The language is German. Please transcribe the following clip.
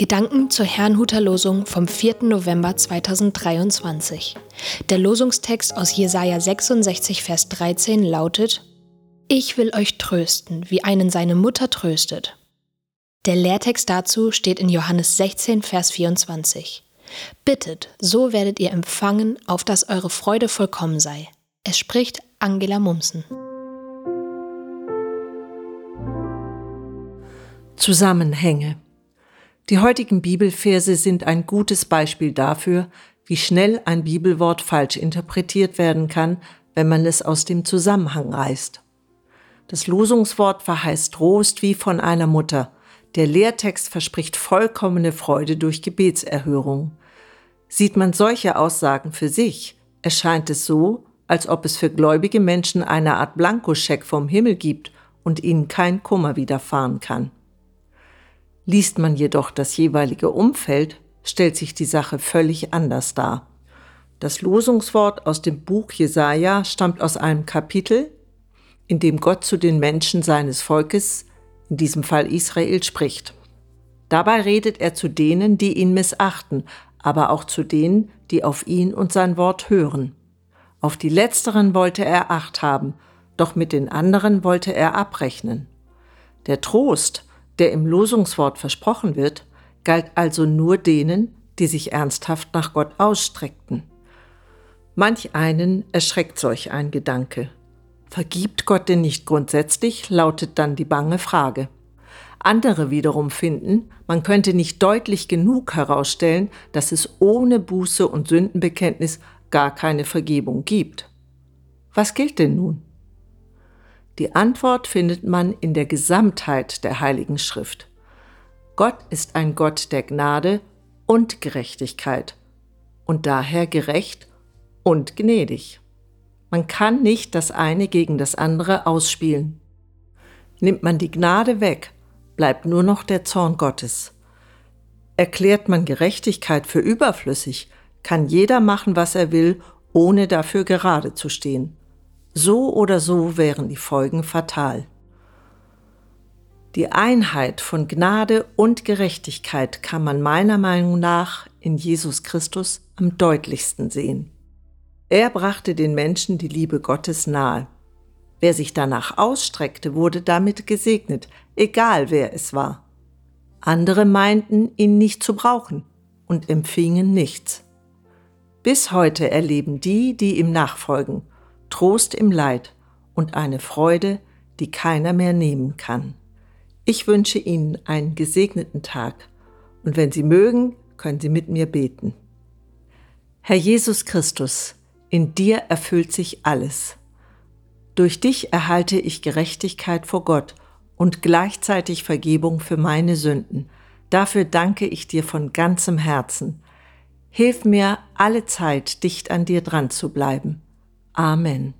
Gedanken zur Herrnhuter Losung vom 4. November 2023. Der Losungstext aus Jesaja 66, Vers 13 lautet: Ich will euch trösten, wie einen seine Mutter tröstet. Der Lehrtext dazu steht in Johannes 16, Vers 24. Bittet, so werdet ihr empfangen, auf dass eure Freude vollkommen sei. Es spricht Angela Mumsen. Zusammenhänge die heutigen Bibelverse sind ein gutes Beispiel dafür, wie schnell ein Bibelwort falsch interpretiert werden kann, wenn man es aus dem Zusammenhang reißt. Das Losungswort verheißt Trost wie von einer Mutter. Der Lehrtext verspricht vollkommene Freude durch Gebetserhörung. Sieht man solche Aussagen für sich, erscheint es so, als ob es für gläubige Menschen eine Art Blankoscheck vom Himmel gibt und ihnen kein Kummer widerfahren kann. Liest man jedoch das jeweilige Umfeld, stellt sich die Sache völlig anders dar. Das Losungswort aus dem Buch Jesaja stammt aus einem Kapitel, in dem Gott zu den Menschen seines Volkes, in diesem Fall Israel, spricht. Dabei redet er zu denen, die ihn missachten, aber auch zu denen, die auf ihn und sein Wort hören. Auf die letzteren wollte er Acht haben, doch mit den anderen wollte er abrechnen. Der Trost, der im Losungswort versprochen wird, galt also nur denen, die sich ernsthaft nach Gott ausstreckten. Manch einen erschreckt solch ein Gedanke. Vergibt Gott denn nicht grundsätzlich, lautet dann die bange Frage. Andere wiederum finden, man könnte nicht deutlich genug herausstellen, dass es ohne Buße und Sündenbekenntnis gar keine Vergebung gibt. Was gilt denn nun? Die Antwort findet man in der Gesamtheit der Heiligen Schrift. Gott ist ein Gott der Gnade und Gerechtigkeit und daher gerecht und gnädig. Man kann nicht das eine gegen das andere ausspielen. Nimmt man die Gnade weg, bleibt nur noch der Zorn Gottes. Erklärt man Gerechtigkeit für überflüssig, kann jeder machen, was er will, ohne dafür gerade zu stehen. So oder so wären die Folgen fatal. Die Einheit von Gnade und Gerechtigkeit kann man meiner Meinung nach in Jesus Christus am deutlichsten sehen. Er brachte den Menschen die Liebe Gottes nahe. Wer sich danach ausstreckte, wurde damit gesegnet, egal wer es war. Andere meinten, ihn nicht zu brauchen und empfingen nichts. Bis heute erleben die, die ihm nachfolgen, Trost im Leid und eine Freude, die keiner mehr nehmen kann. Ich wünsche Ihnen einen gesegneten Tag und wenn Sie mögen, können Sie mit mir beten. Herr Jesus Christus, in dir erfüllt sich alles. Durch dich erhalte ich Gerechtigkeit vor Gott und gleichzeitig Vergebung für meine Sünden. Dafür danke ich dir von ganzem Herzen. Hilf mir, alle Zeit dicht an dir dran zu bleiben. Amen.